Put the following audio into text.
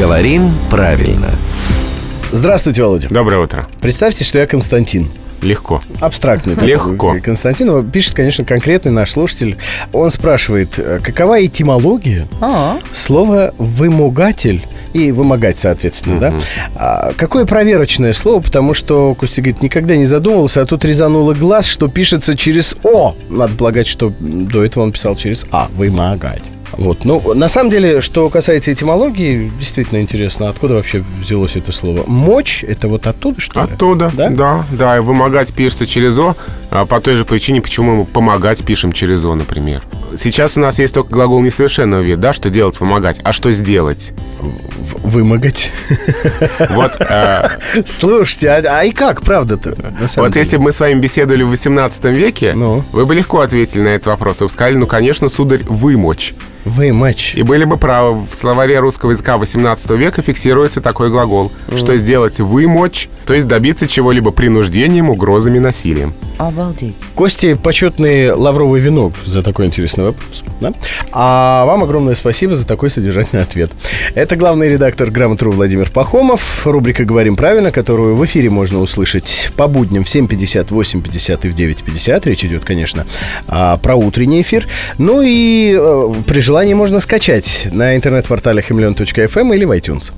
Говорим правильно. Здравствуйте, Володя. Доброе утро. Представьте, что я Константин. Легко. Абстрактный. такой Легко. Константин пишет, конечно, конкретный наш слушатель. Он спрашивает, э, какова этимология слова «вымогатель» и «вымогать», соответственно, да? А какое проверочное слово, потому что, Костя говорит, никогда не задумывался, а тут резануло глаз, что пишется через «о». Надо полагать, что до этого он писал через «а», «вымогать». Вот. Ну, на самом деле, что касается этимологии, действительно интересно, откуда вообще взялось это слово. Мочь, это вот оттуда, что ли? Оттуда, Да? да? да, И вымогать пишется через О, а по той же причине, почему мы помогать пишем через О, например. Сейчас у нас есть только глагол несовершенного вида, да, что делать, помогать, а что сделать? Вымогать. Вот, э, Слушайте, а, а и как, правда-то? вот деле? если бы мы с вами беседовали в 18 веке, Ну? вы бы легко ответили на этот вопрос. Вы бы сказали, ну, конечно, сударь, вымочь. Вымочь. И были бы правы, в словаре русского языка 18 века фиксируется такой глагол, что сделать вымочь, то есть добиться чего-либо принуждением, угрозами, насилием. Обалдеть. Кости почетный лавровый венок за такой интересный вопрос. Да? А вам огромное спасибо за такой содержательный ответ. Это главный редактор Грамотру Владимир Пахомов. Рубрика «Говорим правильно», которую в эфире можно услышать по будням в 7.50, 8.50 и в 9.50. Речь идет, конечно, а, про утренний эфир. Ну и э, при желании можно скачать на интернет-портале himlion.fm или в iTunes.